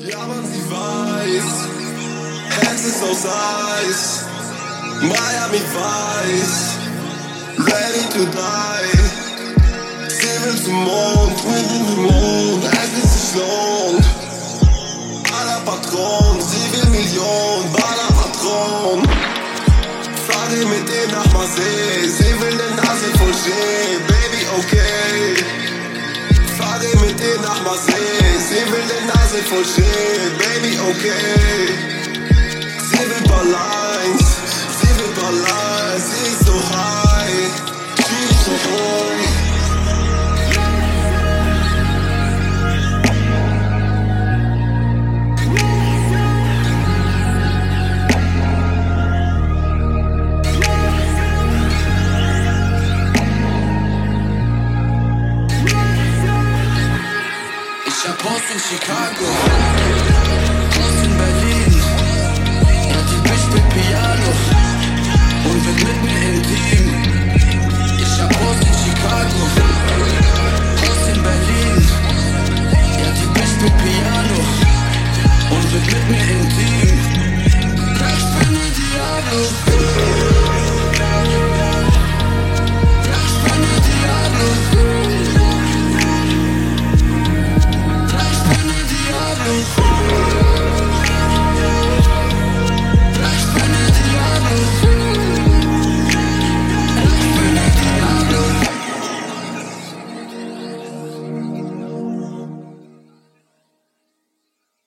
Ja, man, sie weiß, es ist aus Eis. Miami weiß, ready to die. Sie will zum Mond, mit dem Mond, es ist sich lohnt. Baller Patron, sie will Million, Baller Patron. Fahre mit ihr nach Marseille, sie will den Nase voll Schnee, for shit, baby, okay. hab Haus in Chicago, Haus in Berlin. Natürlich mich mit Piano und wird mit mir im Team. Ich hab Haus in Chicago, Haus in Berlin. Natürlich mich mit Piano und wird mit mir im Team. Ich bin ein Idealo.